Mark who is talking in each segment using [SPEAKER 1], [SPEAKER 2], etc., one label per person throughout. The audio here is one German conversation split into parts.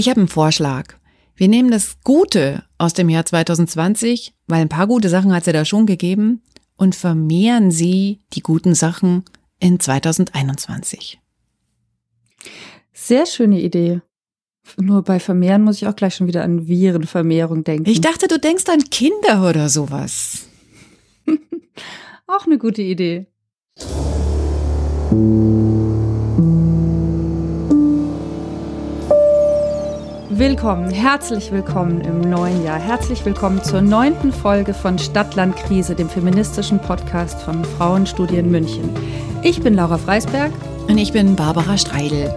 [SPEAKER 1] Ich habe einen Vorschlag. Wir nehmen das Gute aus dem Jahr 2020, weil ein paar gute Sachen hat es ja da schon gegeben, und vermehren sie die guten Sachen in 2021.
[SPEAKER 2] Sehr schöne Idee. Nur bei Vermehren muss ich auch gleich schon wieder an Virenvermehrung denken.
[SPEAKER 1] Ich dachte, du denkst an Kinder oder sowas.
[SPEAKER 2] auch eine gute Idee. Willkommen, herzlich willkommen im neuen Jahr. Herzlich willkommen zur neunten Folge von Stadtland Krise, dem feministischen Podcast von Frauenstudien München. Ich bin Laura Freisberg.
[SPEAKER 1] Und ich bin Barbara Streidel.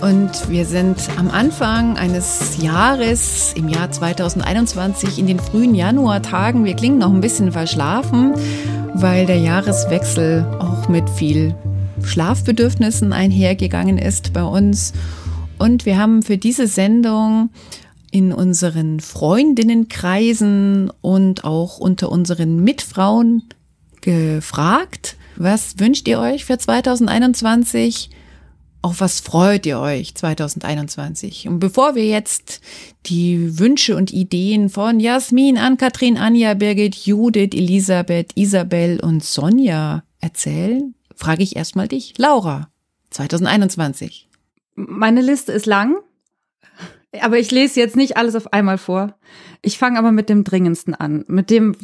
[SPEAKER 1] Und wir sind am Anfang eines Jahres, im Jahr 2021, in den frühen Januartagen. Wir klingen noch ein bisschen verschlafen, weil der Jahreswechsel auch mit viel Schlafbedürfnissen einhergegangen ist bei uns. Und wir haben für diese Sendung in unseren Freundinnenkreisen und auch unter unseren Mitfrauen gefragt, was wünscht ihr euch für 2021? Auf was freut ihr euch 2021? Und bevor wir jetzt die Wünsche und Ideen von Jasmin, Ann-Kathrin, Anja, Birgit, Judith, Elisabeth, Isabel und Sonja erzählen, frage ich erstmal dich, Laura, 2021.
[SPEAKER 2] Meine Liste ist lang, aber ich lese jetzt nicht alles auf einmal vor. Ich fange aber mit dem dringendsten an, mit dem,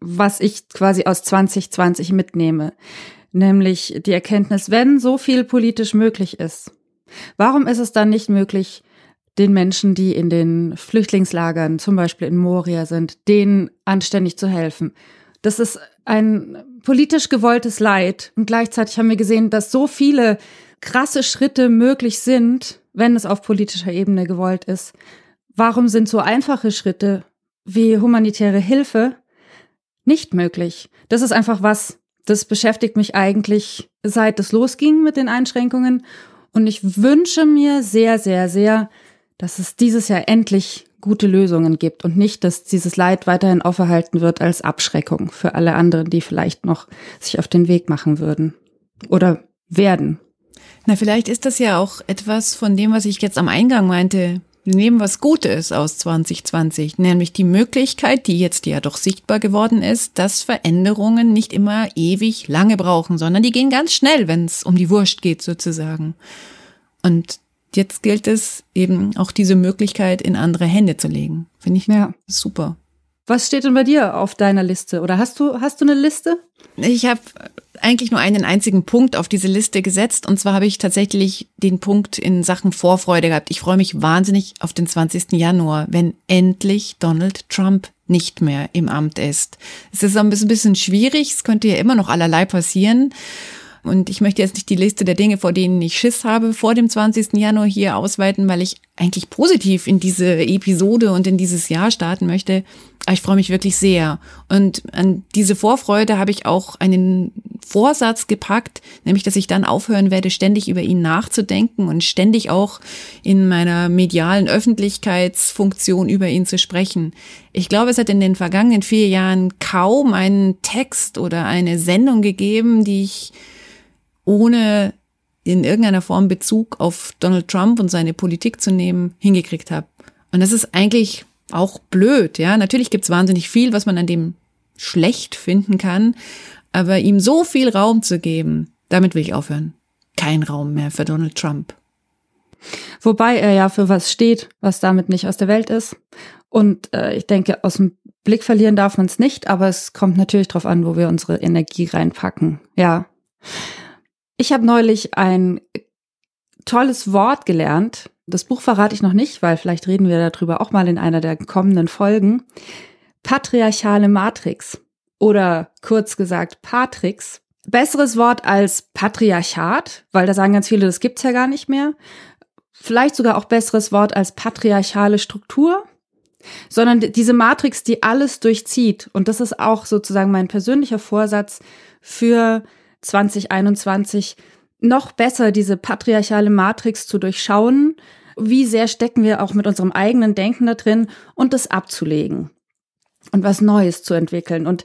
[SPEAKER 2] was ich quasi aus 2020 mitnehme, nämlich die Erkenntnis, wenn so viel politisch möglich ist, warum ist es dann nicht möglich, den Menschen, die in den Flüchtlingslagern, zum Beispiel in Moria sind, denen anständig zu helfen? Das ist ein politisch gewolltes Leid und gleichzeitig haben wir gesehen, dass so viele krasse Schritte möglich sind, wenn es auf politischer Ebene gewollt ist. Warum sind so einfache Schritte wie humanitäre Hilfe nicht möglich? Das ist einfach was, das beschäftigt mich eigentlich seit es losging mit den Einschränkungen. Und ich wünsche mir sehr, sehr, sehr, dass es dieses Jahr endlich gute Lösungen gibt und nicht, dass dieses Leid weiterhin auferhalten wird als Abschreckung für alle anderen, die vielleicht noch sich auf den Weg machen würden oder werden.
[SPEAKER 1] Na, vielleicht ist das ja auch etwas von dem, was ich jetzt am Eingang meinte. Wir nehmen was Gutes aus 2020, nämlich die Möglichkeit, die jetzt ja doch sichtbar geworden ist, dass Veränderungen nicht immer ewig lange brauchen, sondern die gehen ganz schnell, wenn es um die Wurst geht sozusagen. Und jetzt gilt es eben auch diese Möglichkeit in andere Hände zu legen. Finde ich ja. super.
[SPEAKER 2] Was steht denn bei dir auf deiner Liste? Oder hast du, hast du eine Liste?
[SPEAKER 1] Ich habe eigentlich nur einen einzigen Punkt auf diese Liste gesetzt. Und zwar habe ich tatsächlich den Punkt in Sachen Vorfreude gehabt. Ich freue mich wahnsinnig auf den 20. Januar, wenn endlich Donald Trump nicht mehr im Amt ist. Es ist ein bisschen schwierig. Es könnte ja immer noch allerlei passieren. Und ich möchte jetzt nicht die Liste der Dinge, vor denen ich Schiss habe, vor dem 20. Januar hier ausweiten, weil ich eigentlich positiv in diese Episode und in dieses Jahr starten möchte. Aber ich freue mich wirklich sehr. Und an diese Vorfreude habe ich auch einen Vorsatz gepackt, nämlich, dass ich dann aufhören werde, ständig über ihn nachzudenken und ständig auch in meiner medialen Öffentlichkeitsfunktion über ihn zu sprechen. Ich glaube, es hat in den vergangenen vier Jahren kaum einen Text oder eine Sendung gegeben, die ich ohne in irgendeiner Form Bezug auf Donald Trump und seine Politik zu nehmen, hingekriegt habe. Und das ist eigentlich auch blöd, ja. Natürlich gibt's wahnsinnig viel, was man an dem schlecht finden kann, aber ihm so viel Raum zu geben, damit will ich aufhören. Kein Raum mehr für Donald Trump.
[SPEAKER 2] Wobei er ja für was steht, was damit nicht aus der Welt ist. Und äh, ich denke, aus dem Blick verlieren darf man es nicht, aber es kommt natürlich darauf an, wo wir unsere Energie reinpacken. Ja. Ich habe neulich ein tolles Wort gelernt. Das Buch verrate ich noch nicht, weil vielleicht reden wir darüber auch mal in einer der kommenden Folgen. Patriarchale Matrix oder kurz gesagt Patrix. Besseres Wort als Patriarchat, weil da sagen ganz viele, das gibt's ja gar nicht mehr. Vielleicht sogar auch besseres Wort als patriarchale Struktur, sondern diese Matrix, die alles durchzieht. Und das ist auch sozusagen mein persönlicher Vorsatz für 2021 noch besser diese patriarchale Matrix zu durchschauen. Wie sehr stecken wir auch mit unserem eigenen Denken da drin und das abzulegen und was Neues zu entwickeln. Und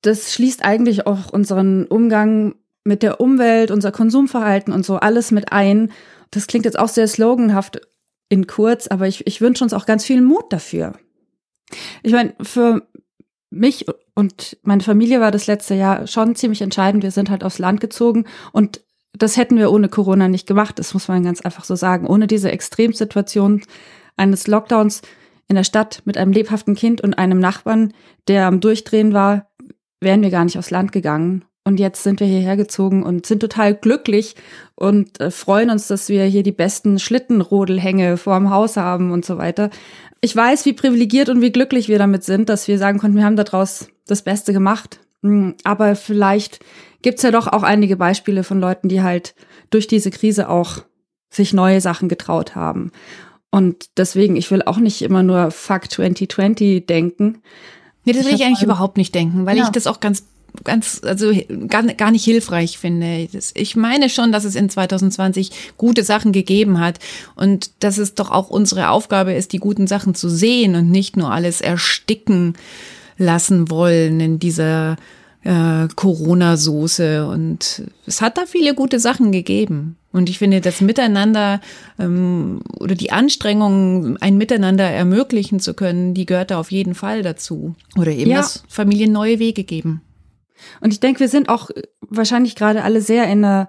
[SPEAKER 2] das schließt eigentlich auch unseren Umgang mit der Umwelt, unser Konsumverhalten und so alles mit ein. Das klingt jetzt auch sehr sloganhaft. in kurz, aber ich, ich wünsche uns auch ganz viel Mut dafür. Ich meine, für mich und meine Familie war das letzte Jahr schon ziemlich entscheidend. Wir sind halt aufs Land gezogen und das hätten wir ohne Corona nicht gemacht. Das muss man ganz einfach so sagen. Ohne diese Extremsituation eines Lockdowns in der Stadt mit einem lebhaften Kind und einem Nachbarn, der am Durchdrehen war, wären wir gar nicht aufs Land gegangen. Und jetzt sind wir hierher gezogen und sind total glücklich und äh, freuen uns, dass wir hier die besten Schlittenrodelhänge vorm Haus haben und so weiter. Ich weiß, wie privilegiert und wie glücklich wir damit sind, dass wir sagen konnten, wir haben daraus das Beste gemacht. Hm, aber vielleicht gibt's ja doch auch einige Beispiele von Leuten, die halt durch diese Krise auch sich neue Sachen getraut haben. Und deswegen, ich will auch nicht immer nur Fuck 2020 denken.
[SPEAKER 1] Nee, das will ich, ich eigentlich überhaupt nicht denken, weil ja. ich das auch ganz ganz, also gar, gar nicht hilfreich finde. Ich meine schon, dass es in 2020 gute Sachen gegeben hat und dass es doch auch unsere Aufgabe ist, die guten Sachen zu sehen und nicht nur alles ersticken lassen wollen in dieser äh, Corona-Soße. Und es hat da viele gute Sachen gegeben. Und ich finde, das Miteinander ähm, oder die Anstrengung, ein Miteinander ermöglichen zu können, die gehört da auf jeden Fall dazu. Oder eben, ja. dass Familien neue Wege geben.
[SPEAKER 2] Und ich denke, wir sind auch wahrscheinlich gerade alle sehr in einer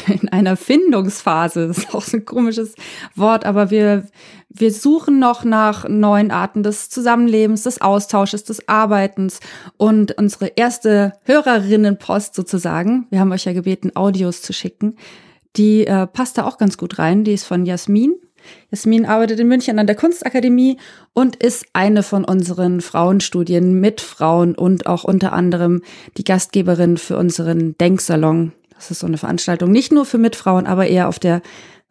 [SPEAKER 2] in einer Findungsphase. Das ist auch so ein komisches Wort, aber wir, wir suchen noch nach neuen Arten des Zusammenlebens, des Austausches, des Arbeitens. Und unsere erste Hörerinnenpost sozusagen, wir haben euch ja gebeten, Audios zu schicken, die äh, passt da auch ganz gut rein. Die ist von Jasmin. Jasmin arbeitet in München an der Kunstakademie und ist eine von unseren Frauenstudien mit Frauen und auch unter anderem die Gastgeberin für unseren Denksalon das ist so eine Veranstaltung, nicht nur für Mitfrauen, aber eher auf der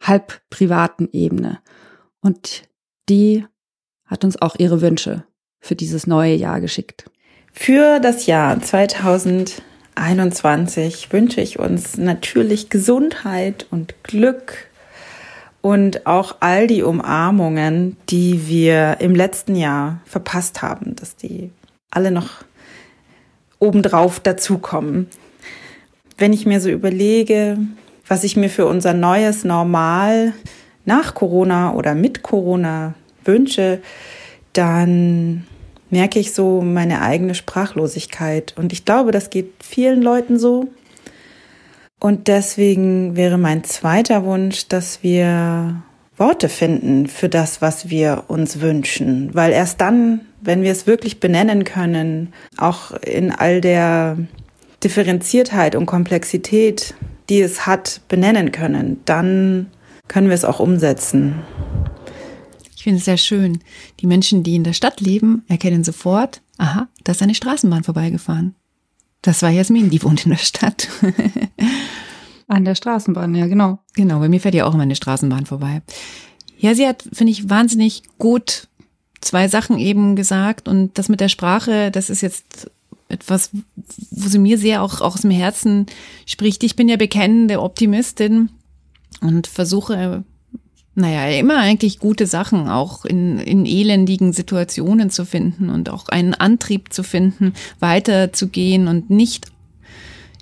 [SPEAKER 2] halb privaten Ebene. Und die hat uns auch ihre Wünsche für dieses neue Jahr geschickt.
[SPEAKER 3] Für das Jahr 2021 wünsche ich uns natürlich Gesundheit und Glück und auch all die Umarmungen, die wir im letzten Jahr verpasst haben, dass die alle noch obendrauf dazukommen wenn ich mir so überlege, was ich mir für unser neues Normal nach Corona oder mit Corona wünsche, dann merke ich so meine eigene Sprachlosigkeit. Und ich glaube, das geht vielen Leuten so. Und deswegen wäre mein zweiter Wunsch, dass wir Worte finden für das, was wir uns wünschen. Weil erst dann, wenn wir es wirklich benennen können, auch in all der Differenziertheit und Komplexität, die es hat, benennen können, dann können wir es auch umsetzen.
[SPEAKER 1] Ich finde es sehr schön. Die Menschen, die in der Stadt leben, erkennen sofort, aha, da ist eine Straßenbahn vorbeigefahren. Das war Jasmin, die wohnt in der Stadt.
[SPEAKER 2] An der Straßenbahn, ja, genau.
[SPEAKER 1] Genau, bei mir fährt ja auch immer eine Straßenbahn vorbei. Ja, sie hat, finde ich, wahnsinnig gut zwei Sachen eben gesagt und das mit der Sprache, das ist jetzt etwas, wo sie mir sehr auch, auch aus dem Herzen spricht. Ich bin ja bekennende Optimistin und versuche, naja, immer eigentlich gute Sachen auch in, in elendigen Situationen zu finden und auch einen Antrieb zu finden, weiterzugehen und nicht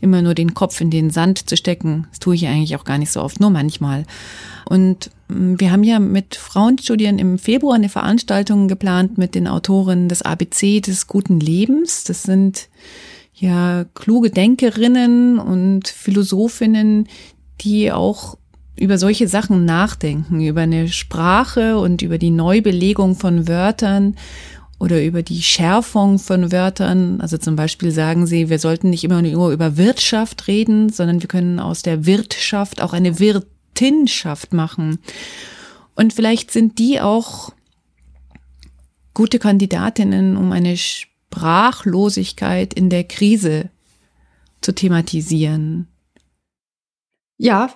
[SPEAKER 1] immer nur den Kopf in den Sand zu stecken. Das tue ich eigentlich auch gar nicht so oft, nur manchmal. Und mm, wir haben ja mit Frauenstudien im Februar eine Veranstaltung geplant mit den Autoren des ABC des guten Lebens. Das sind ja kluge Denkerinnen und Philosophinnen, die auch über solche Sachen nachdenken, über eine Sprache und über die Neubelegung von Wörtern oder über die Schärfung von Wörtern. Also zum Beispiel sagen sie, wir sollten nicht immer nur über Wirtschaft reden, sondern wir können aus der Wirtschaft auch eine Wirt Tinschaft machen. Und vielleicht sind die auch gute Kandidatinnen, um eine Sprachlosigkeit in der Krise zu thematisieren.
[SPEAKER 2] Ja,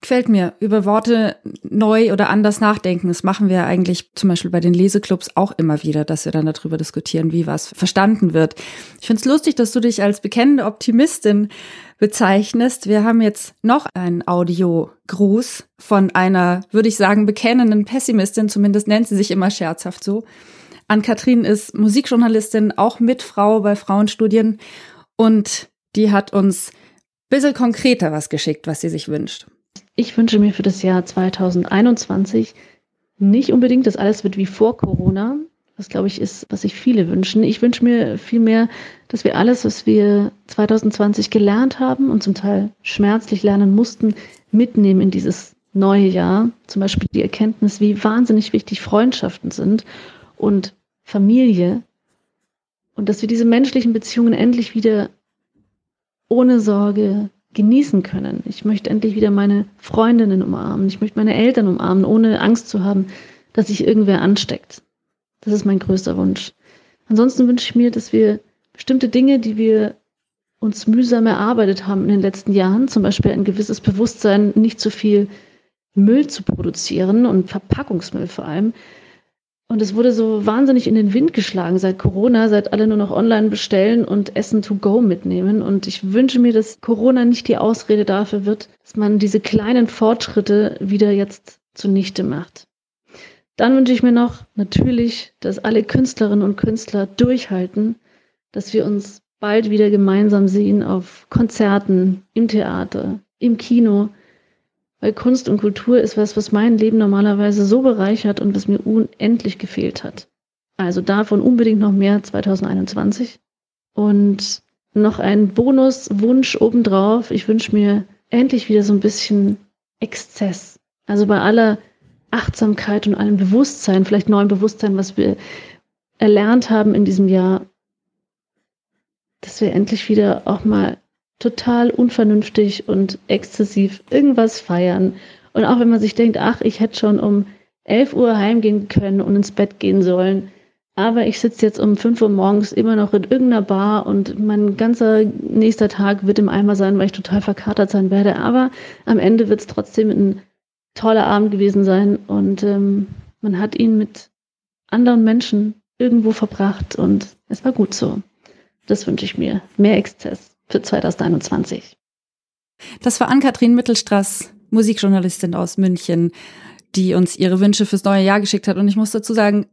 [SPEAKER 2] gefällt mir. Über Worte neu oder anders nachdenken. Das machen wir eigentlich zum Beispiel bei den Leseclubs auch immer wieder, dass wir dann darüber diskutieren, wie was verstanden wird. Ich finde es lustig, dass du dich als bekennende Optimistin bezeichnest. Wir haben jetzt noch einen Audiogruß von einer, würde ich sagen, bekennenden Pessimistin, zumindest nennt sie sich immer scherzhaft so. Ann-Kathrin ist Musikjournalistin, auch Mitfrau bei Frauenstudien und die hat uns ein bisschen konkreter was geschickt, was sie sich wünscht.
[SPEAKER 4] Ich wünsche mir für das Jahr 2021 nicht unbedingt, dass alles wird wie vor Corona, was glaube ich ist, was sich viele wünschen. Ich wünsche mir vielmehr, dass wir alles, was wir 2020 gelernt haben und zum Teil schmerzlich lernen mussten, mitnehmen in dieses neue Jahr. Zum Beispiel die Erkenntnis, wie wahnsinnig wichtig Freundschaften sind und Familie. Und dass wir diese menschlichen Beziehungen endlich wieder ohne Sorge genießen können. Ich möchte endlich wieder meine Freundinnen umarmen. Ich möchte meine Eltern umarmen, ohne Angst zu haben, dass sich irgendwer ansteckt. Das ist mein größter Wunsch. Ansonsten wünsche ich mir, dass wir bestimmte Dinge, die wir uns mühsam erarbeitet haben in den letzten Jahren, zum Beispiel ein gewisses Bewusstsein, nicht zu viel Müll zu produzieren und Verpackungsmüll vor allem. Und es wurde so wahnsinnig in den Wind geschlagen seit Corona, seit alle nur noch online bestellen und Essen to go mitnehmen. Und ich wünsche mir, dass Corona nicht die Ausrede dafür wird, dass man diese kleinen Fortschritte wieder jetzt zunichte macht. Dann wünsche ich mir noch natürlich, dass alle Künstlerinnen und Künstler durchhalten, dass wir uns bald wieder gemeinsam sehen auf Konzerten, im Theater, im Kino, weil Kunst und Kultur ist was, was mein Leben normalerweise so bereichert und was mir unendlich gefehlt hat. Also davon unbedingt noch mehr 2021. Und noch ein Bonuswunsch obendrauf. Ich wünsche mir endlich wieder so ein bisschen Exzess. Also bei aller Achtsamkeit und allem Bewusstsein, vielleicht neuem Bewusstsein, was wir erlernt haben in diesem Jahr, dass wir endlich wieder auch mal total unvernünftig und exzessiv irgendwas feiern. Und auch wenn man sich denkt, ach, ich hätte schon um 11 Uhr heimgehen können und ins Bett gehen sollen, aber ich sitze jetzt um 5 Uhr morgens immer noch in irgendeiner Bar und mein ganzer nächster Tag wird im Eimer sein, weil ich total verkatert sein werde. Aber am Ende wird es trotzdem ein toller Abend gewesen sein und ähm, man hat ihn mit anderen Menschen irgendwo verbracht und es war gut so. Das wünsche ich mir. Mehr Exzess für 2021.
[SPEAKER 2] Das war Ann-Kathrin Mittelstraß, Musikjournalistin aus München, die uns ihre Wünsche fürs neue Jahr geschickt hat. Und ich muss dazu sagen,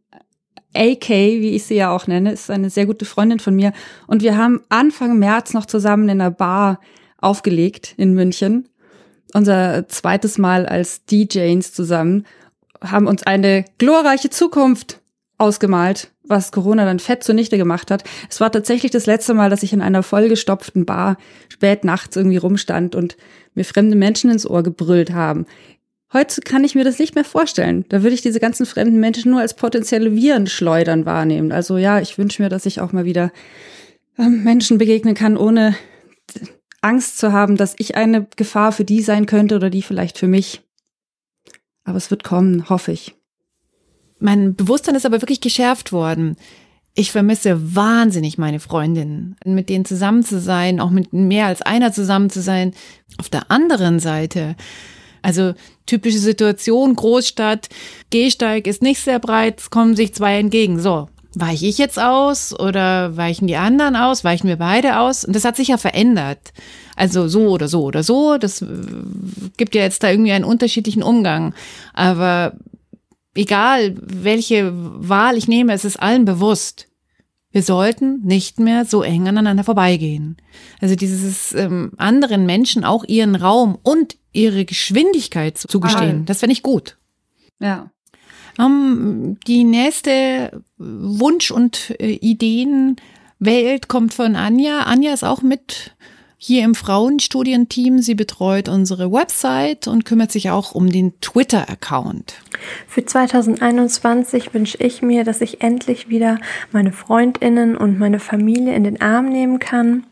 [SPEAKER 2] AK, wie ich sie ja auch nenne, ist eine sehr gute Freundin von mir. Und wir haben Anfang März noch zusammen in einer Bar aufgelegt in München. Unser zweites Mal als DJs zusammen, haben uns eine glorreiche Zukunft ausgemalt was Corona dann fett zunichte gemacht hat. Es war tatsächlich das letzte Mal, dass ich in einer vollgestopften Bar spät nachts irgendwie rumstand und mir fremde Menschen ins Ohr gebrüllt haben. Heute kann ich mir das nicht mehr vorstellen. Da würde ich diese ganzen fremden Menschen nur als potenzielle Virenschleudern wahrnehmen. Also ja, ich wünsche mir, dass ich auch mal wieder ähm, Menschen begegnen kann, ohne Angst zu haben, dass ich eine Gefahr für die sein könnte oder die vielleicht für mich. Aber es wird kommen, hoffe ich.
[SPEAKER 1] Mein Bewusstsein ist aber wirklich geschärft worden. Ich vermisse wahnsinnig meine Freundinnen, mit denen zusammen zu sein, auch mit mehr als einer zusammen zu sein. Auf der anderen Seite, also typische Situation, Großstadt, Gehsteig ist nicht sehr breit, es kommen sich zwei entgegen. So, weiche ich jetzt aus oder weichen die anderen aus? Weichen wir beide aus? Und das hat sich ja verändert. Also so oder so oder so. Das äh, gibt ja jetzt da irgendwie einen unterschiedlichen Umgang. Aber egal welche Wahl ich nehme, es ist allen bewusst. Wir sollten nicht mehr so eng aneinander vorbeigehen. Also dieses ähm, anderen Menschen auch ihren Raum und ihre Geschwindigkeit zugestehen, ah. das finde ich gut.
[SPEAKER 2] Ja.
[SPEAKER 1] Um, ähm, die nächste Wunsch- und äh, Ideenwelt kommt von Anja. Anja ist auch mit hier im Frauenstudienteam. Sie betreut unsere Website und kümmert sich auch um den Twitter-Account.
[SPEAKER 5] Für 2021 wünsche ich mir, dass ich endlich wieder meine Freundinnen und meine Familie in den Arm nehmen kann,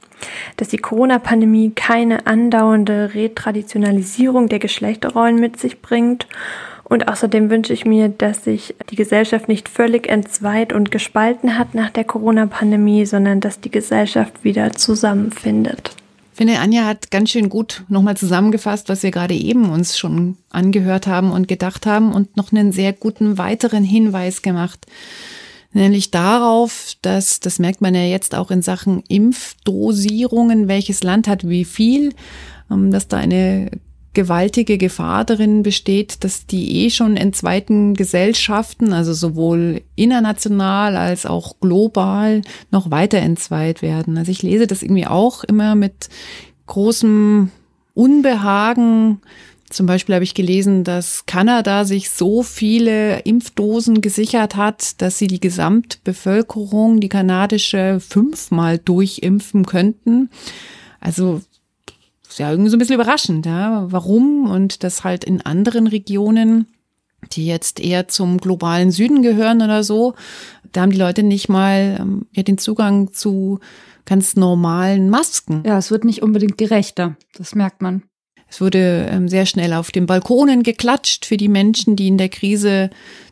[SPEAKER 5] dass die Corona-Pandemie keine andauernde Retraditionalisierung der Geschlechterrollen mit sich bringt und außerdem wünsche ich mir, dass sich die Gesellschaft nicht völlig entzweit und gespalten hat nach der Corona-Pandemie, sondern dass die Gesellschaft wieder zusammenfindet
[SPEAKER 1] finde, Anja hat ganz schön gut nochmal zusammengefasst, was wir gerade eben uns schon angehört haben und gedacht haben und noch einen sehr guten weiteren Hinweis gemacht. Nämlich darauf, dass, das merkt man ja jetzt auch in Sachen Impfdosierungen, welches Land hat wie viel, ähm, dass da eine gewaltige Gefahr darin besteht, dass die eh schon entzweiten Gesellschaften, also sowohl international als auch global, noch weiter entzweit werden. Also ich lese das irgendwie auch immer mit großem Unbehagen, Zum Beispiel habe ich gelesen, dass Kanada sich so viele Impfdosen gesichert hat, dass sie die Gesamtbevölkerung, die kanadische, fünfmal durchimpfen könnten. Also ist ja irgendwie so ein bisschen überraschend, ja. Warum? Und das halt in anderen Regionen, die jetzt eher zum globalen Süden gehören oder so, da haben die Leute nicht mal ähm, ja, den Zugang zu ganz normalen Masken.
[SPEAKER 2] Ja, es wird nicht unbedingt gerechter. Das merkt man.
[SPEAKER 1] Es wurde ähm, sehr schnell auf den Balkonen geklatscht für die Menschen, die in der Krise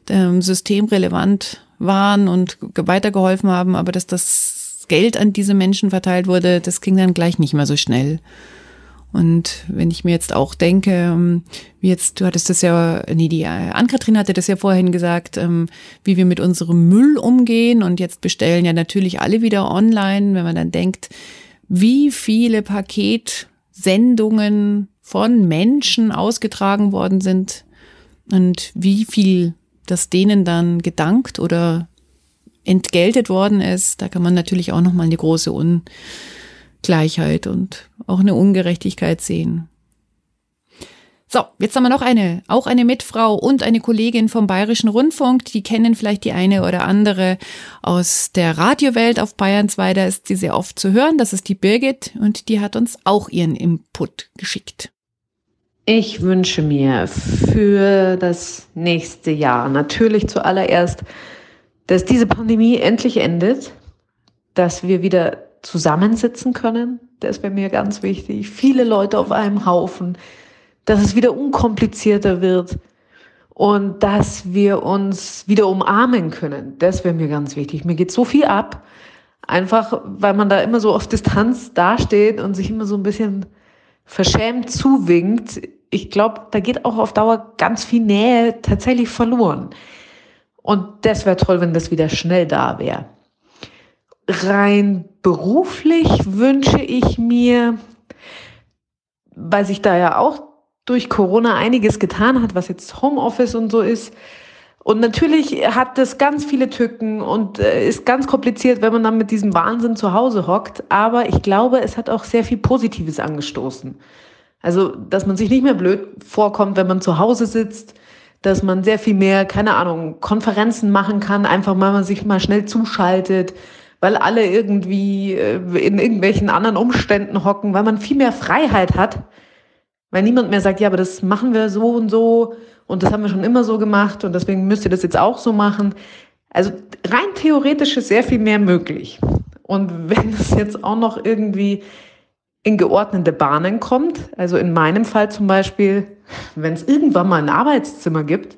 [SPEAKER 1] ähm, systemrelevant waren und weitergeholfen haben, aber dass das Geld an diese Menschen verteilt wurde, das ging dann gleich nicht mehr so schnell. Und wenn ich mir jetzt auch denke, ähm, wie jetzt, du hattest das ja, nee, die äh, Ann-Kathrin hatte das ja vorhin gesagt, ähm, wie wir mit unserem Müll umgehen. Und jetzt bestellen ja natürlich alle wieder online, wenn man dann denkt, wie viele Paketsendungen von Menschen ausgetragen worden sind und wie viel das denen dann gedankt oder entgeltet worden ist, da kann man natürlich auch nochmal eine große Un Gleichheit und auch eine Ungerechtigkeit sehen. So, jetzt haben wir noch eine, auch eine Mitfrau und eine Kollegin vom Bayerischen Rundfunk. Die kennen vielleicht die eine oder andere aus der Radiowelt auf Bayern 2. Da ist sie sehr oft zu hören. Das ist die Birgit und die hat uns auch ihren Input geschickt.
[SPEAKER 6] Ich wünsche mir für das nächste Jahr natürlich zuallererst, dass diese Pandemie endlich endet, dass wir wieder zusammensitzen können. Das wäre mir ganz wichtig. Viele Leute auf einem Haufen, dass es wieder unkomplizierter wird und dass wir uns wieder umarmen können. Das wäre mir ganz wichtig. Mir geht so viel ab, einfach weil man da immer so auf Distanz dasteht und sich immer so ein bisschen verschämt zuwinkt. Ich glaube, da geht auch auf Dauer ganz viel Nähe tatsächlich verloren. Und das wäre toll, wenn das wieder schnell da wäre rein beruflich wünsche ich mir, weil sich da ja auch durch Corona einiges getan hat, was jetzt Homeoffice und so ist. Und natürlich hat das ganz viele Tücken und äh, ist ganz kompliziert, wenn man dann mit diesem Wahnsinn zu Hause hockt. Aber ich glaube, es hat auch sehr viel Positives angestoßen. Also, dass man sich nicht mehr blöd vorkommt, wenn man zu Hause sitzt, dass man sehr viel mehr, keine Ahnung, Konferenzen machen kann, einfach mal man sich mal schnell zuschaltet, weil alle irgendwie äh, in irgendwelchen anderen Umständen hocken, weil man viel mehr Freiheit hat, weil niemand mehr sagt, ja, aber das machen wir so und so und das haben wir schon immer so gemacht und deswegen müsst ihr das jetzt auch so machen. Also rein theoretisch ist sehr viel mehr möglich. Und wenn es jetzt auch noch irgendwie in geordnete Bahnen kommt, also in meinem Fall zum Beispiel, wenn es irgendwann mal ein Arbeitszimmer gibt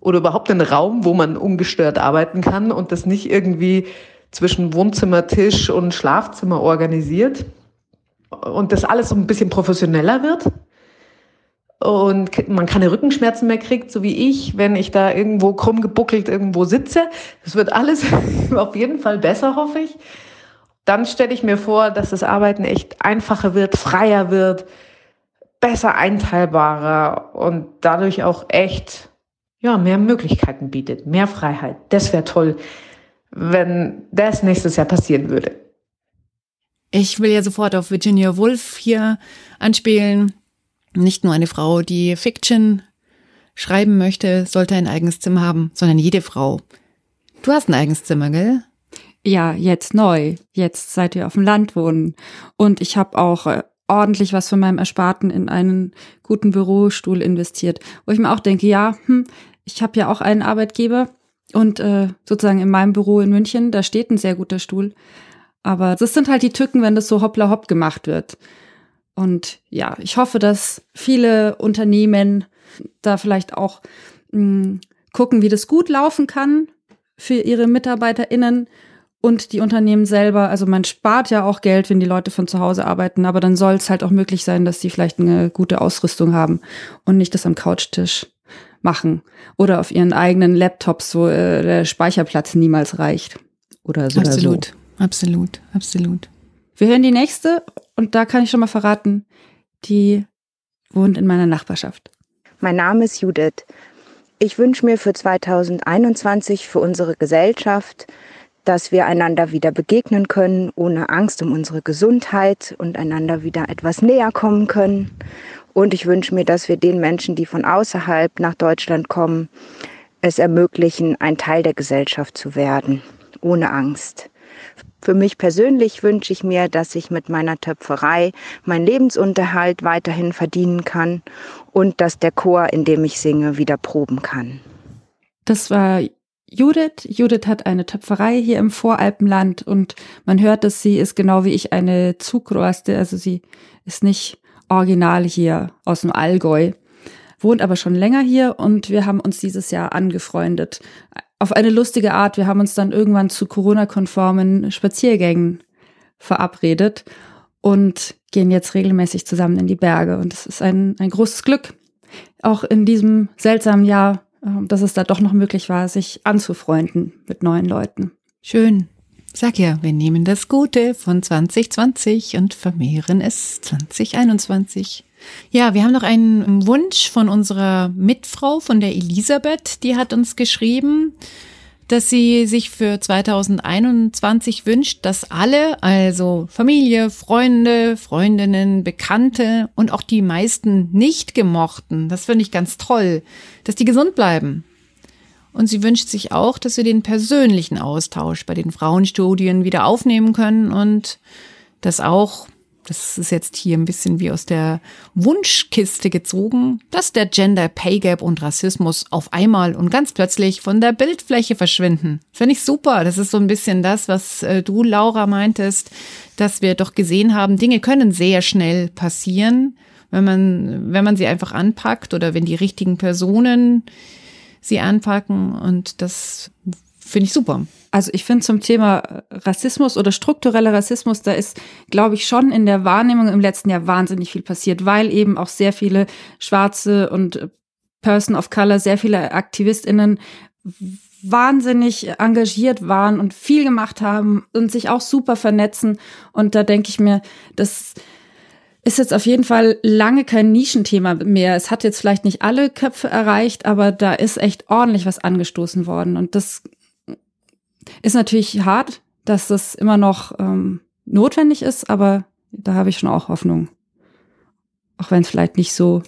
[SPEAKER 6] oder überhaupt einen Raum, wo man ungestört arbeiten kann und das nicht irgendwie zwischen Wohnzimmertisch und Schlafzimmer organisiert und das alles so ein bisschen professioneller wird und man keine Rückenschmerzen mehr kriegt, so wie ich, wenn ich da irgendwo krumm gebuckelt irgendwo sitze. Das wird alles auf jeden Fall besser, hoffe ich. Dann stelle ich mir vor, dass das Arbeiten echt einfacher wird, freier wird, besser einteilbarer und dadurch auch echt ja, mehr Möglichkeiten bietet, mehr Freiheit. Das wäre toll wenn das nächstes Jahr passieren würde.
[SPEAKER 1] Ich will ja sofort auf Virginia Woolf hier anspielen. Nicht nur eine Frau, die Fiction schreiben möchte, sollte ein eigenes Zimmer haben, sondern jede Frau. Du hast ein eigenes Zimmer, gell?
[SPEAKER 2] Ja, jetzt neu. Jetzt seit wir auf dem Land wohnen. Und ich habe auch äh, ordentlich was von meinem Ersparten in einen guten Bürostuhl investiert, wo ich mir auch denke, ja, hm, ich habe ja auch einen Arbeitgeber, und äh, sozusagen in meinem Büro in München, da steht ein sehr guter Stuhl. Aber das sind halt die Tücken, wenn das so hoppla hopp gemacht wird. Und ja, ich hoffe, dass viele Unternehmen da vielleicht auch mh, hm, gucken, wie das gut laufen kann für ihre MitarbeiterInnen und die Unternehmen selber. Also man spart ja auch Geld, wenn die Leute von zu Hause arbeiten, aber dann soll es halt auch möglich sein, dass sie vielleicht eine gute Ausrüstung haben und nicht das am Couchtisch machen oder auf ihren eigenen Laptops, wo äh, der Speicherplatz niemals reicht oder so.
[SPEAKER 1] Absolut,
[SPEAKER 2] so.
[SPEAKER 1] absolut, absolut.
[SPEAKER 2] Wir hören die nächste und da kann ich schon mal verraten, die wohnt in meiner Nachbarschaft.
[SPEAKER 7] Mein Name ist Judith. Ich wünsche mir für 2021 für unsere Gesellschaft, dass wir einander wieder begegnen können, ohne Angst um unsere Gesundheit und einander wieder etwas näher kommen können Und ich wünsche mir, dass wir den Menschen, die von außerhalb nach Deutschland kommen, es ermöglichen, ein Teil der Gesellschaft zu werden, ohne Angst. Für mich persönlich wünsche ich mir, dass ich mit meiner Töpferei meinen Lebensunterhalt weiterhin verdienen kann und dass der Chor, in dem ich singe, wieder proben kann.
[SPEAKER 2] Das war Judith. Judith hat eine Töpferei hier im Voralpenland und man hört, dass sie ist genau wie ich eine Zugroaste, also sie ist nicht original hier aus dem Allgäu, wohnt aber schon länger hier und wir haben uns dieses Jahr angefreundet. Auf eine lustige Art. Wir haben uns dann irgendwann zu Corona-konformen Spaziergängen verabredet und gehen jetzt regelmäßig zusammen in die Berge. Und es ist ein, ein großes Glück, auch in diesem seltsamen Jahr, ähm, dass es da doch noch möglich war, sich anzufreunden mit neuen Leuten.
[SPEAKER 1] Schön. Sag ja, wir nehmen das Gute von 2020 und vermehren es 2021. Ja, wir haben noch einen Wunsch von unserer Mitfrau, von der Elisabeth, die hat uns geschrieben, dass sie sich für 2021 wünscht, dass alle, also Familie, Freunde, Freundinnen, Bekannte und auch die meisten nicht gemochten, das finde ich ganz toll, dass die gesund bleiben. Und sie wünscht sich auch, dass wir den persönlichen Austausch bei den Frauenstudien wieder aufnehmen können und dass auch das ist jetzt hier ein bisschen wie aus der Wunschkiste gezogen, dass der Gender Pay Gap und Rassismus auf einmal und ganz plötzlich von der Bildfläche verschwinden. Finde ich super. Das ist so ein bisschen das, was äh, du, Laura, meintest, dass wir doch gesehen haben, Dinge können sehr schnell passieren, wenn man, wenn man sie einfach anpackt oder wenn die richtigen Personen sie anpacken. Und das finde ich super.
[SPEAKER 2] Also ich finde zum Thema Rassismus oder struktureller Rassismus, da ist, glaube ich, schon in der Wahrnehmung im letzten Jahr wahnsinnig viel passiert, weil eben auch sehr viele schwarze und Person of Color, sehr viele AktivistInnen wahnsinnig engagiert waren und viel gemacht haben und sich auch super vernetzen. Und da denke ich mir, das ist jetzt auf jeden Fall lange kein Nischenthema mehr. Es hat jetzt vielleicht nicht alle Köpfe erreicht, aber da ist echt ordentlich was angestoßen worden. Und das ist natürlich hart, dass das immer noch ähm, notwendig ist, aber da habe ich schon auch Hoffnung. Auch wenn es vielleicht nicht so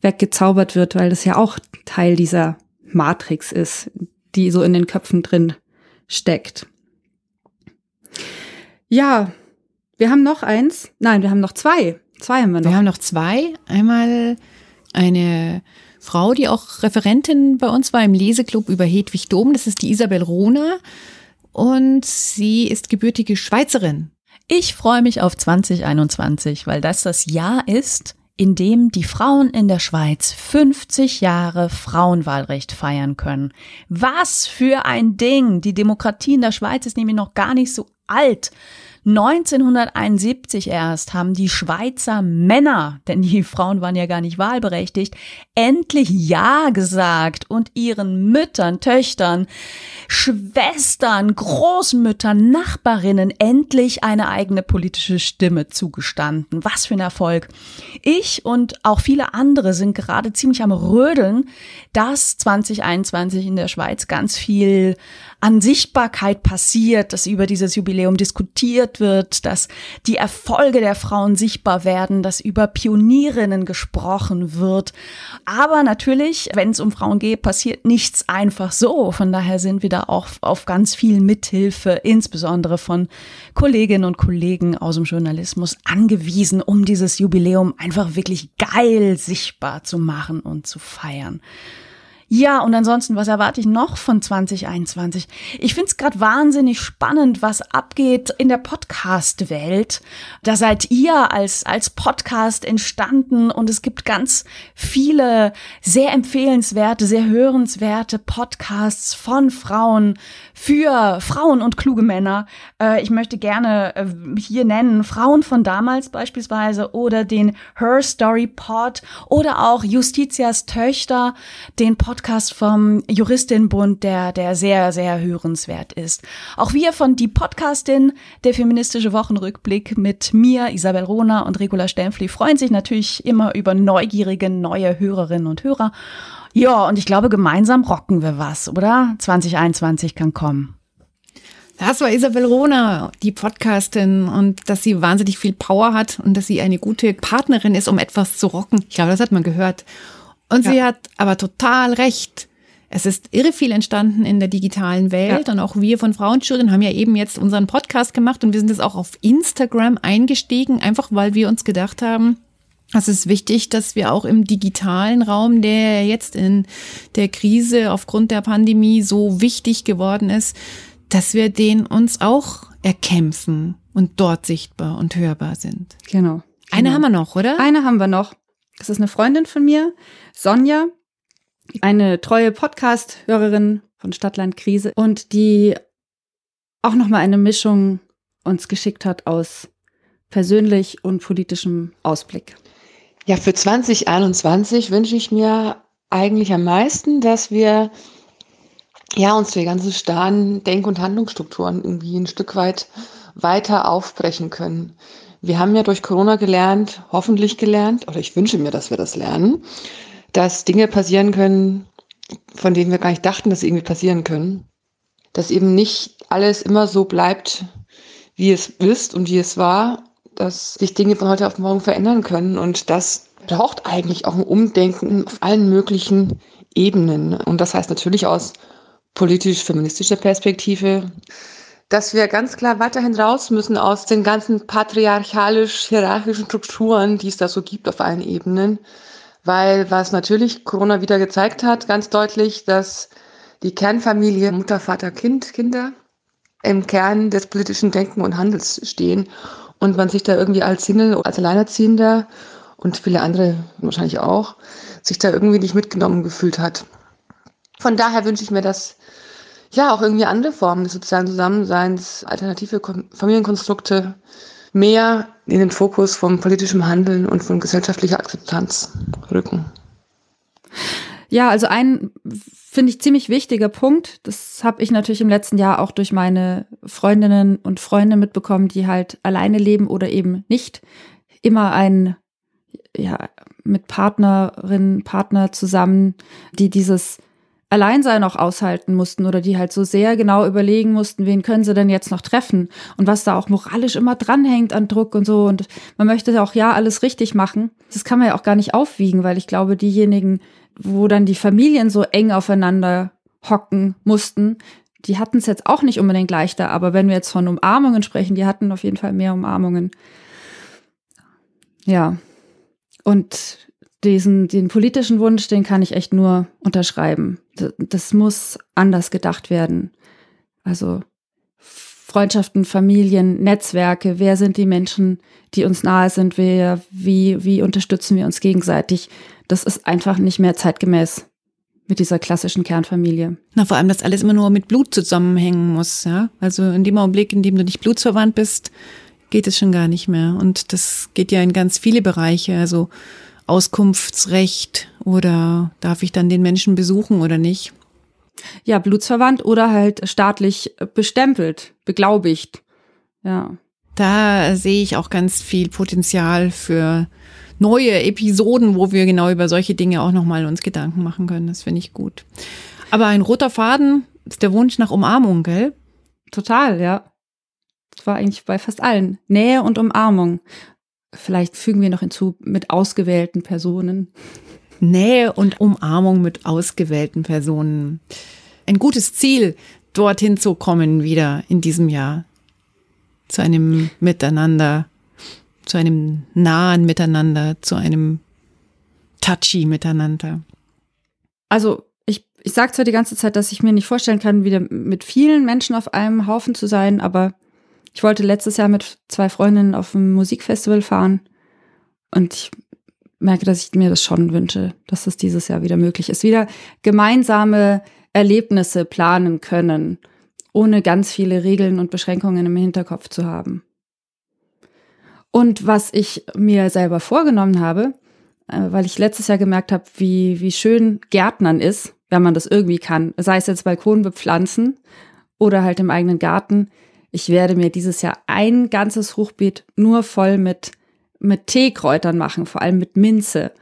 [SPEAKER 2] weggezaubert wird, weil das ja auch Teil dieser Matrix ist, die so in den Köpfen drin steckt. Ja, wir haben noch eins. Nein, wir haben noch zwei. Zwei haben wir noch.
[SPEAKER 1] Wir haben noch zwei. Einmal eine Frau, die auch Referentin bei uns war im Leseklub über Hedwig Dom. Das ist die Isabel Rohner und sie ist gebürtige Schweizerin.
[SPEAKER 8] Ich freue mich auf 2021, weil das das Jahr ist, in dem die Frauen in der Schweiz 50 Jahre Frauenwahlrecht feiern können. Was für ein Ding! Die Demokratie in der Schweiz ist nämlich noch gar nicht so alt. 1971 erst haben die Schweizer Männer, denn die Frauen waren ja gar nicht wahlberechtigt, endlich Ja gesagt und ihren Müttern, Töchtern, Schwestern, Großmüttern, Nachbarinnen endlich eine eigene politische Stimme zugestanden. Was für ein Erfolg. Ich und auch viele andere sind gerade ziemlich am Rödeln, dass 2021 in der Schweiz ganz viel an Sichtbarkeit passiert, dass über dieses Jubiläum diskutiert wird, dass die Erfolge der Frauen sichtbar werden, dass über Pionierinnen gesprochen wird. Aber natürlich, wenn es um Frauen geht, passiert nichts einfach so. Von daher sind wir da auch auf ganz viel Mithilfe, insbesondere von Kolleginnen und Kollegen aus dem Journalismus angewiesen, um dieses Jubiläum einfach wirklich geil sichtbar zu machen und zu feiern. Ja, und ansonsten, was erwarte ich noch von 2021? Ich finde es gerade wahnsinnig spannend, was abgeht in der Podcast-Welt. Da seid ihr als, als Podcast entstanden und es gibt ganz viele sehr empfehlenswerte, sehr hörenswerte Podcasts von Frauen für Frauen und kluge Männer. Äh, ich möchte gerne äh, hier nennen Frauen von damals beispielsweise oder den Her Story Pod oder auch Justitias Töchter, den Podcast Podcast vom Juristinbund, der, der sehr, sehr hörenswert ist. Auch wir von Die Podcastin, der feministische Wochenrückblick mit mir, Isabel Rohner und Regula Stempfli freuen sich natürlich immer über neugierige neue Hörerinnen und Hörer. Ja, und ich glaube, gemeinsam rocken wir was, oder? 2021 kann kommen.
[SPEAKER 1] Das war Isabel Rona, die Podcastin, und dass sie wahnsinnig viel Power hat und dass sie eine gute Partnerin ist, um etwas zu rocken. Ich glaube, das hat man gehört. Und ja. sie hat aber total recht. Es ist irre viel entstanden in der digitalen Welt ja. und auch wir von Frauenstudien haben ja eben jetzt unseren Podcast gemacht und wir sind jetzt auch auf Instagram eingestiegen, einfach weil wir uns gedacht haben, es ist wichtig, dass wir auch im digitalen Raum, der jetzt in der Krise aufgrund der Pandemie so wichtig geworden ist, dass wir den uns auch erkämpfen und dort sichtbar und hörbar sind.
[SPEAKER 2] Genau.
[SPEAKER 1] Eine genau. haben wir noch, oder?
[SPEAKER 2] Eine haben wir noch. Das ist eine Freundin von mir, Sonja, eine treue Podcast-Hörerin von Stadtland Krise und die auch nochmal eine Mischung uns geschickt hat aus persönlich und politischem Ausblick.
[SPEAKER 9] Ja, für 2021 wünsche ich mir eigentlich am meisten, dass wir ja, uns die ganzen starren Denk- und Handlungsstrukturen irgendwie ein Stück weit weiter aufbrechen können. Wir haben ja durch Corona gelernt, hoffentlich gelernt, oder ich wünsche mir, dass wir das lernen, dass Dinge passieren können, von denen wir gar nicht dachten, dass sie irgendwie passieren können. Dass eben nicht alles immer so bleibt, wie es ist und wie es war, dass sich Dinge von heute auf morgen verändern können. Und das braucht eigentlich auch ein Umdenken auf allen möglichen Ebenen. Und das heißt natürlich aus politisch-feministischer Perspektive, dass wir ganz klar weiterhin raus müssen aus den ganzen patriarchalisch-hierarchischen Strukturen, die es da so gibt auf allen Ebenen. Weil was natürlich Corona wieder gezeigt hat, ganz deutlich, dass die Kernfamilie Mutter, Vater, Kind, Kinder im Kern des politischen Denken und Handels stehen und man sich da irgendwie als Single, als Alleinerziehender und viele andere wahrscheinlich auch, sich da irgendwie nicht mitgenommen gefühlt hat. Von daher wünsche ich mir, dass ja auch irgendwie andere Formen des sozialen Zusammenseins, alternative Familienkonstrukte mehr in den Fokus vom politischen Handeln und von gesellschaftlicher Akzeptanz rücken.
[SPEAKER 2] Ja, also ein finde ich ziemlich wichtiger Punkt, das habe ich natürlich im letzten Jahr auch durch meine Freundinnen und Freunde mitbekommen, die halt alleine leben oder eben nicht immer ein ja mit Partnerin, Partner zusammen, die dieses Alleinsein auch aushalten mussten oder die halt so sehr genau überlegen mussten, wen können sie denn jetzt noch treffen und was da auch moralisch immer dranhängt an Druck und so. Und man möchte auch ja alles richtig machen. Das kann man ja auch gar nicht aufwiegen, weil ich glaube, diejenigen, wo dann die Familien so eng aufeinander hocken mussten, die hatten es jetzt auch nicht unbedingt leichter. Aber wenn wir jetzt von Umarmungen sprechen, die hatten auf jeden Fall mehr Umarmungen. Ja. Und diesen, den politischen Wunsch, den kann ich echt nur unterschreiben. Das, muss anders gedacht werden. Also Freundschaften, Familien, Netzwerke, wer sind die Menschen, die uns nahe sind, wer, wie, wie unterstützen wir uns gegenseitig. Das ist einfach nicht mehr zeitgemäß mit dieser klassischen Kernfamilie.
[SPEAKER 1] Na, vor allem, dass alles immer nur mit Blut zusammenhängen muss, ja. Also in dem Augenblick, in dem du nicht blutsverwandt bist, geht es schon gar nicht mehr. Und das geht ja in ganz viele Bereiche. Also Auskunftsrecht oder darf ich dann den Menschen besuchen oder nicht?
[SPEAKER 2] Ja, blutsverwandt oder halt staatlich bestempelt, beglaubigt. Ja.
[SPEAKER 1] Da sehe ich auch ganz viel Potenzial für neue Episoden, wo wir genau über solche Dinge auch nochmal uns Gedanken machen können. Das finde ich gut. Aber ein roter Faden ist der Wunsch nach Umarmung, gell?
[SPEAKER 2] Total, ja. Das war eigentlich bei fast allen. Nähe und Umarmung. Vielleicht fügen wir noch hinzu mit ausgewählten Personen.
[SPEAKER 1] Nähe und Umarmung mit ausgewählten Personen. Ein gutes Ziel, dorthin zu kommen wieder in diesem Jahr. Zu einem Miteinander, zu einem nahen Miteinander, zu einem touchy Miteinander.
[SPEAKER 2] Also ich, ich sage zwar die ganze Zeit, dass ich mir nicht vorstellen kann, wieder mit vielen Menschen auf einem Haufen zu sein, aber ich wollte letztes Jahr mit zwei Freundinnen auf ein Musikfestival fahren und ich merke, dass ich mir das schon wünsche, dass das dieses Jahr wieder möglich ist. Wieder gemeinsame Erlebnisse planen können, ohne ganz viele Regeln und Beschränkungen im Hinterkopf zu haben. Und was ich mir selber vorgenommen habe, äh, weil ich letztes Jahr gemerkt habe, wie, wie schön Gärtnern ist, wenn man das irgendwie kann, sei es jetzt Balkon bepflanzen oder halt im eigenen Garten, ich werde mir dieses Jahr ein ganzes Hochbeet nur voll mit, mit Teekräutern machen, vor allem mit Minze,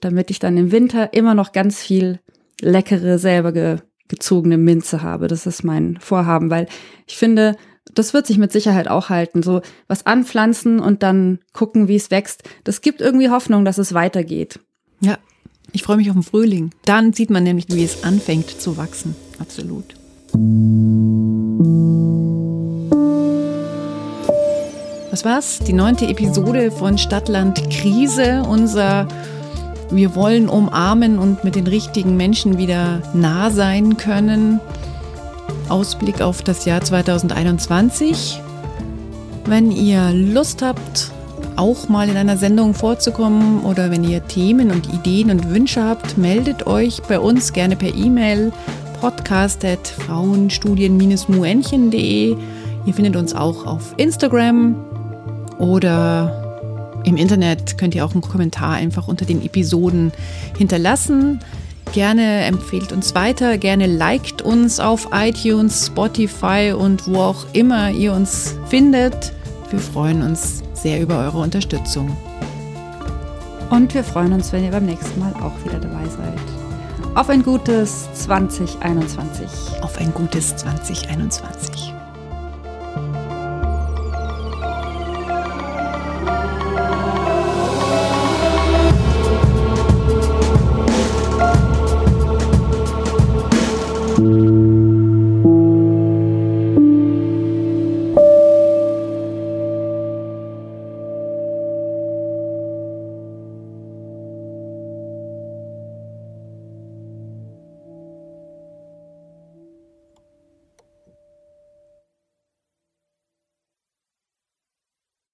[SPEAKER 2] damit ich dann im Winter immer noch ganz viel leckere, selber ge, gezogene Minze habe. Das ist mein Vorhaben, weil ich finde, das wird sich mit Sicherheit auch halten. So was anpflanzen und dann gucken, wie es wächst. Das gibt irgendwie Hoffnung, dass es weitergeht.
[SPEAKER 1] Ja, ich freue mich auf den Frühling. Dann sieht man nämlich, wie es anfängt zu wachsen. Absolut. Was war's? Die neunte Episode von Stadtland Krise. Unser Wir wollen umarmen und mit den richtigen Menschen wieder nah sein können. Ausblick auf das Jahr 2021. Wenn ihr Lust habt, auch mal in einer Sendung vorzukommen oder wenn ihr Themen und Ideen und Wünsche habt, meldet euch bei uns gerne per E-Mail podcast.frauenstudien-muenchen.de. Ihr findet uns auch auf Instagram oder im Internet könnt ihr auch einen Kommentar einfach unter den Episoden hinterlassen. Gerne empfehlt uns weiter, gerne liked uns auf iTunes, Spotify und wo auch immer ihr uns findet. Wir freuen uns sehr über eure Unterstützung.
[SPEAKER 2] Und wir freuen uns, wenn ihr beim nächsten Mal auch wieder dabei seid. Auf ein gutes 2021.
[SPEAKER 1] Auf ein gutes 2021.